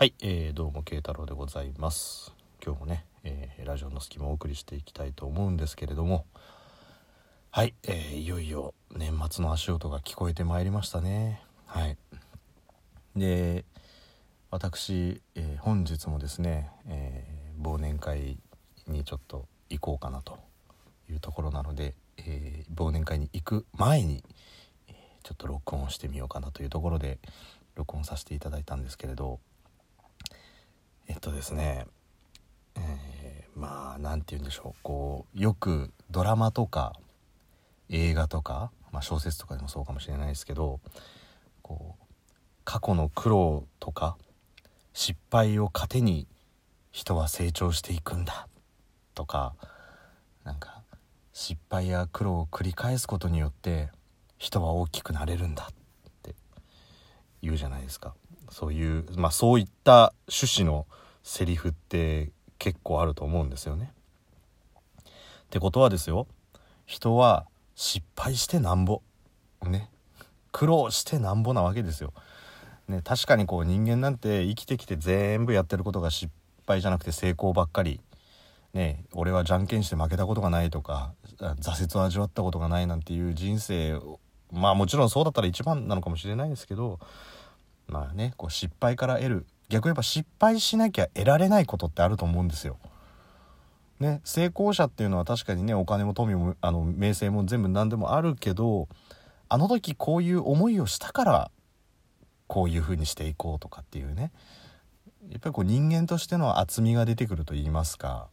はい、えー、どうも慶太郎でございます。今日もね、えーラジオの隙間をお送りしていきたいと思うんですけれども。はい、えーいよいよ年末の足音が聞こえてまいりましたね。はい。で私、えー本日もですね、えー忘年会にちょっと行こうかなというところなので、えー忘年会に行く前に、ちょっと録音してみようかなというところで録音させていただいたんですけれど。えっとですね、えーまあ何て言うんでしょう。こうよくドラマとか映画とか、まあ、小説とかでもそうかもしれないですけどこう過去の苦労とか失敗を糧に人は成長していくんだとかなんか失敗や苦労を繰り返すことによって人は大きくなれるんだって言うじゃないですか。そういうまあそういった趣旨のセリフって結構あると思うんですよね。ってことはですよ人は失敗してなんぼね苦労してなんぼなわけですよ。ね、確かにこう人間なんて生きてきて全部やってることが失敗じゃなくて成功ばっかりね俺はじゃんけんして負けたことがないとか挫折を味わったことがないなんていう人生まあもちろんそうだったら一番なのかもしれないですけどまあねこう失敗から得る。逆に言えば失敗しなきゃ得られないことってあると思うんですよ。ね、成功者っていうのは確かにねお金も富もあの名声も全部何でもあるけどあの時こういう思いをしたからこういう風にしていこうとかっていうね。やっぱりこう人間としての厚みが出てくると言いますか。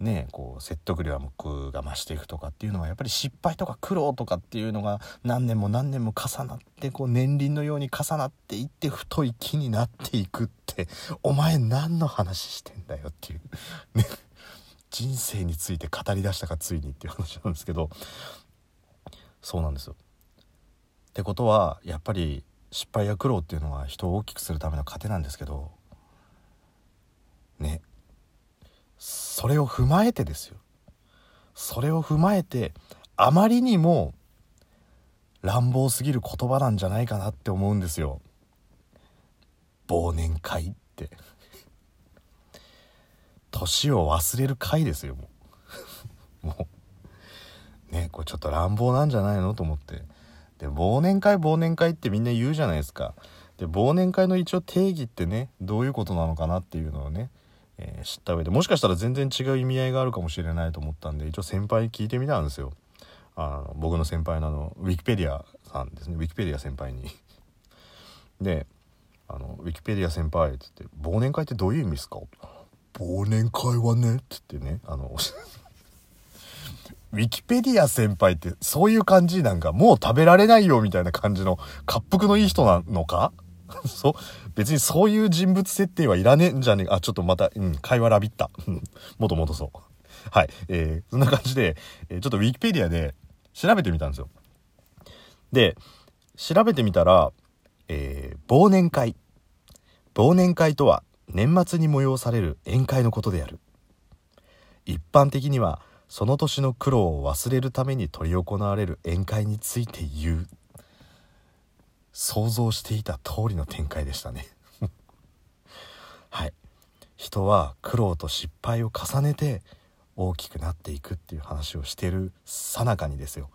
ねこう説得力が増していくとかっていうのはやっぱり失敗とか苦労とかっていうのが何年も何年も重なってこう年輪のように重なっていって太い木になっていくってお前何の話してんだよっていう。ね。人生について語り出したかついにっていう話なんですけど。そうなんですよ。ってことはやっぱり失敗や苦労っていうのは人を大きくするための糧なんですけど。ね。それを踏まえてですよ。それを踏まえてあまりにも乱暴すぎる言葉なんじゃないかなって思うんですよ。忘年会って。年を忘れる会ですよもう。もう。ねこれちょっと乱暴なんじゃないのと思って。で忘年会忘年会ってみんな言うじゃないですか。で忘年会の一応定義ってねどういうことなのかなっていうのをね、えー知った上でもしかしたら全然違う意味合いがあるかもしれないと思ったんで一応先輩に聞いてみたんですよ。あの僕の先輩のあのウィキペディアさんですね。ウィキペディア先輩に。であの「ウィキペディア先輩」っつって「忘年会ってどういう意味ですか?」忘年会はねっつってねあの ウィキペディア先輩ってそういう感じ？なんかもう食べられないよみたいな感じの滑腹のいい人なのか？そ別にそういう人物設定はいらねえんじゃねえあちょっとまた、うん、会話ラビった もともとそう。はい。えー、そんな感じで、えちょっとウィキペディアで調べてみたんですよ。で調べてみたら、えー忘年会。忘年会とは年末に催される宴会のことである。一般的にはその年の苦労を忘れるために執り行われる宴会について言う。想像していた通りの展開でしたね。はい。人は苦労と失敗を重ねて大きくなっていくっていう話をしてるさなかにですよ。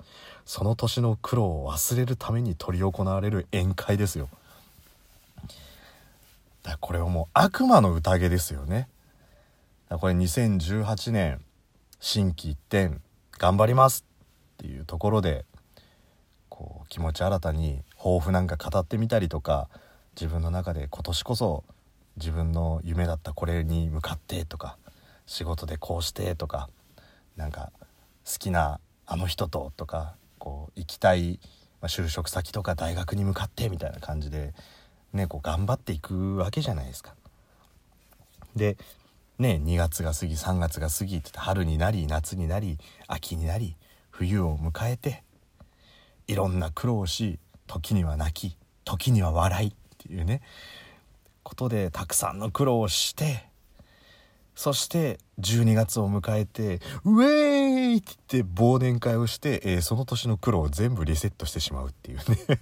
その年の苦労を忘れるために執り行われる宴会ですよ。だからこれはもう悪魔の宴ですよね。だこれ2018年心機一転頑張りますっていうところでこう気持ち新たに抱負なんか語ってみたりとか自分の中で今年こそ自分の夢だったこれに向かってとか仕事でこうしてとかなんか好きなあの人ととかこう行きたい、ま、就職先とか大学に向かってみたいな感じでねこう頑張っていくわけじゃないですか。でね2月が過ぎ3月が過ぎって春になり夏になり秋になり冬を迎えていろんな苦労をし時には泣き時には笑いっていうねことでたくさんの苦労をしてそして12月を迎えてウェーイって言って忘年会をして、えーその年の苦労を全部リセットしてしまうっていうね。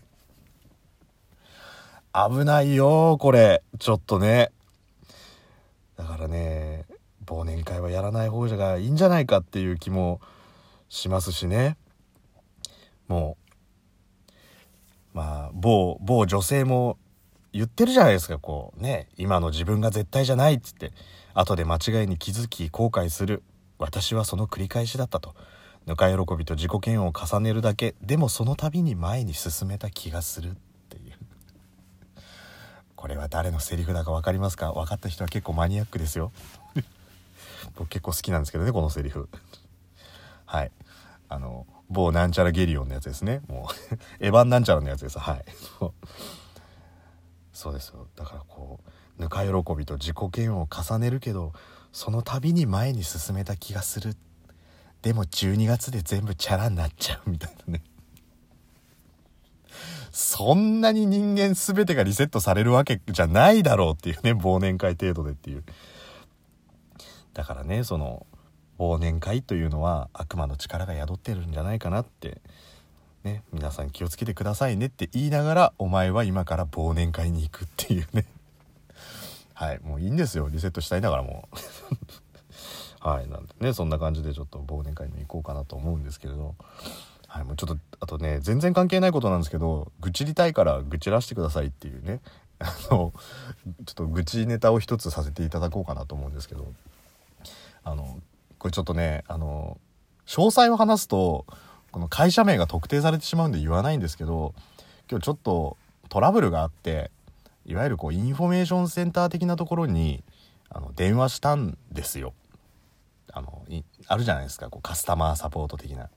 危ないよこれ。ちょっとね。だからね忘年会はやらない方がいいんじゃないかっていう気もしますしね。もうまあ某某女性も言ってるじゃないですか。こうね今の自分が絶対じゃないっつって。後で間違いに気づき後悔する。私はその繰り返しだったと。ぬか喜びと自己嫌悪を重ねるだけ。でもその度に前に進めた気がする。っていう。これは誰のセリフだか分かりますか？分かった人は結構マニアックですよ。僕結構好きなんですけどねこのセリフ。はい。あの某なんちゃらゲリオンのやつですね。もう エヴァンなんちゃらのやつです。はい。そうですよ。だからこうぬか喜びと自己嫌悪を重ねるけどその度に前に進めた気がする。でも12月で全部チャラになっちゃうみたいなね。そんなに人間全てがリセットされるわけじゃないだろうっていうね忘年会程度でっていう。だからねその忘年会というのは悪魔の力が宿ってるんじゃないかなってね皆さん気をつけてくださいねって言いながらお前は今から忘年会に行くっていうね。はいもういいんですよ。リセットしたいながらもう。はいなんでねそんな感じでちょっと忘年会に行こうかなと思うんですけれど。はいもうちょっとあとね全然関係ないことなんですけど愚痴りたいから愚痴らしてくださいっていうね。あのちょっと愚痴ネタを一つさせていただこうかなと思うんですけど。あのこれちょっとねあの詳細を話すとこの会社名が特定されてしまうんで言わないんですけど今日ちょっとトラブルがあっていわゆるこうインフォメーションセンター的なところにあの電話したんですよ。あのあるじゃないですかこうカスタマーサポート的な。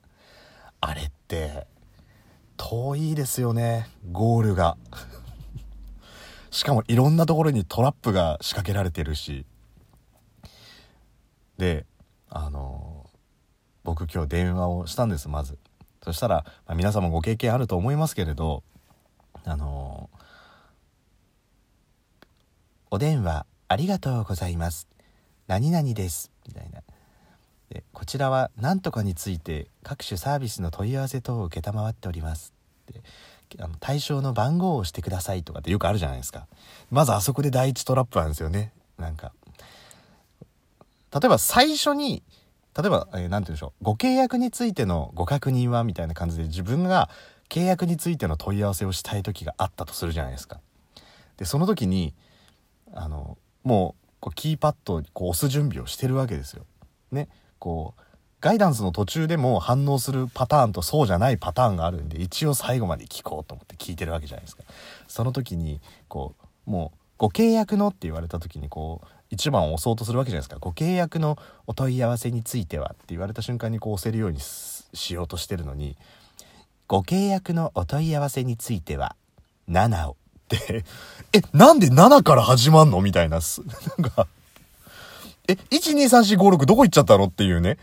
あれって遠いですよねゴールが。しかもいろんなところにトラップが仕掛けられてるし。であの僕今日電話をしたんですまず。そしたら、まあ、皆様ご経験あると思いますけれどあのお電話ありがとうございます。何々です。みたいな。でこちらは何とかについて各種サービスの問い合わせ等を承っております。であの対象の番号を押してくださいとかってよくあるじゃないですか。まずあそこで第一トラップなんですよね。なんか例えば最初に例えば何、えー、て言うんでしょうご契約についてのご確認はみたいな感じで自分が契約についての問い合わせをしたい時があったとするじゃないですかでその時にあのもうこうキーパッドこう押す準備をしてるわけですよ。ねこうガイダンスの途中でも反応するパターンとそうじゃないパターンがあるんで一応最後まで聞こうと思って聞いてるわけじゃないですか。その時にこうもうご契約のって言われた時にこう1番を押そうとするわけじゃないですか。ご契約のお問い合わせについてはって言われた瞬間にこう押せるようにしようとしてるのにご契約のお問い合わせについては7をってえ、なんで7から始まんの？みたいな、なんか、え、123456どこ行っちゃったの？っていうね。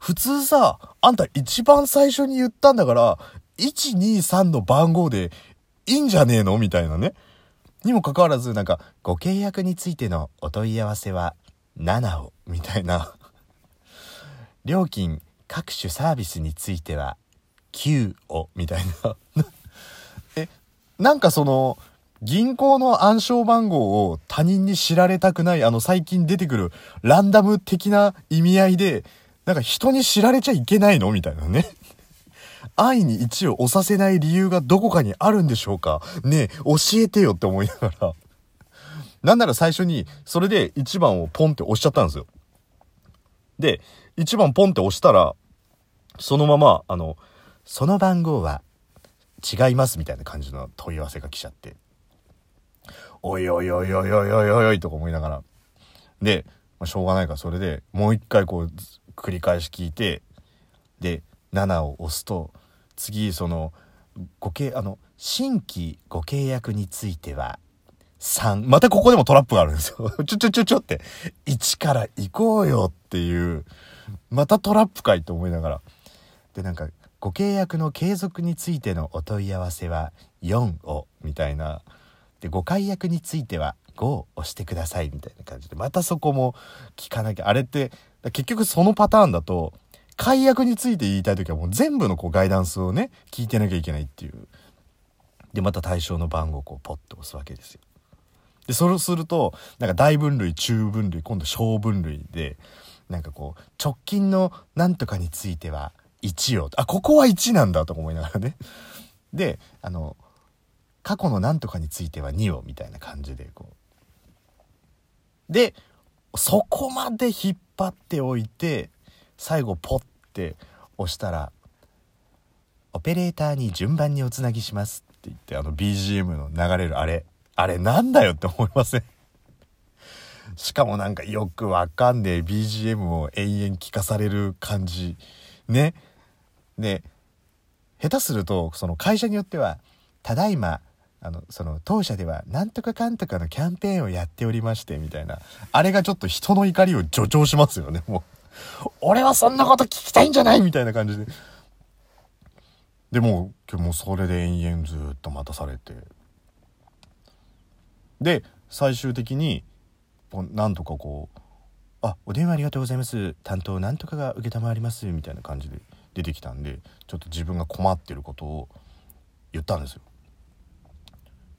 普通さ、あんた一番最初に言ったんだから、123の番号でいいんじゃねえの？みたいなね。にもかかわらず、なんか、ご契約についてのお問い合わせは7を、みたいな。料金、各種サービスについては9を、みたいな。えなんかその、銀行の暗証番号を他人に知られたくない、あの最近出てくるランダム的な意味合いで、なんか人に知られちゃいけないの？みたいなね。愛に1を押させない理由がどこかにあるんでしょうか？ねえ、教えてよって思いながら。なんなら最初に、それで1番をポンって押しちゃったんですよ。で、1番ポンって押したら、そのまま、あの、その番号は違いますみたいな感じの問い合わせが来ちゃって、おいおいおいおいおいおいおいおいとか思いながら。で、まあ、しょうがないからそれでもう一回こう繰り返し聞いて、で、7を押すと、次その、ご契、あの、新規ご契約については、3。またここでもトラップがあるんですよ。ちょちょちょちょって、1から行こうよっていう、またトラップかいと思いながら。で、なんか、ご契約の継続についてのお問い合わせは4をみたいなでご解約については5を押してくださいみたいな感じでまたそこも聞かなきゃあれって結局そのパターンだと解約について言いたい時はもう全部のこうガイダンスをね聞いてなきゃいけないっていう。でまた対象の番号をこうポッと押すわけですよ。でそうするとなんか大分類中分類今度小分類でなんかこう直近のなんとかについては1をあここは1なんだとか思いながらね。であの過去のなんとかについては2をみたいな感じでこう。でそこまで引っ張っておいて最後ポッて押したら「オペレーターに順番におつなぎします」って言ってあの BGM の流れるあれあれなんだよって思いません？しかもなんかよくわかんねえ BGM を延々聞かされる感じ。ね。で下手するとその会社によっては「ただいまあのその当社ではなんとかかんとかのキャンペーンをやっておりまして」みたいなあれがちょっと人の怒りを助長しますよねもう。俺はそんなこと聞きたいんじゃないみたいな感じで。でも今日もそれで延々ずっと待たされて。で最終的になんとかこう「あお電話ありがとうございます。担当なんとかが承ります」みたいな感じで出てきたんでちょっと自分が困ってることを言ったんですよ。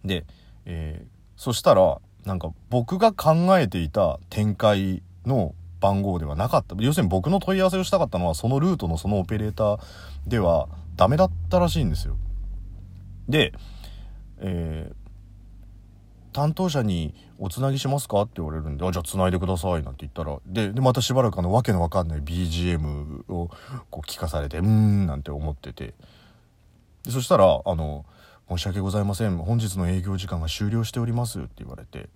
で、えー、そしたらなんか僕が考えていた展開の番号ではなかった要するに僕の問い合わせをしたかったのはそのルートのそのオペレーターではダメだったらしいんですよ。で、えー、担当者に「おつなぎしますか?」って言われるんで「あじゃあつないでください」なんて言ったらでまたしばらくあのわけのわかんない BGM をこう聞かされて「うーん」なんて思っててでそしたらあの「申し訳ございません本日の営業時間が終了しております」って言われて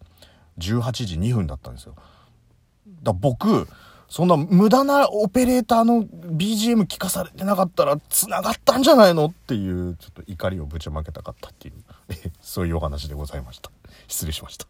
18時2分だったんですよ。だ僕そんな無駄なオペレーターの BGM 聞かされてなかったら繋がったんじゃないのっていうちょっと怒りをぶちまけたかったっていう そういうお話でございました。失礼しました。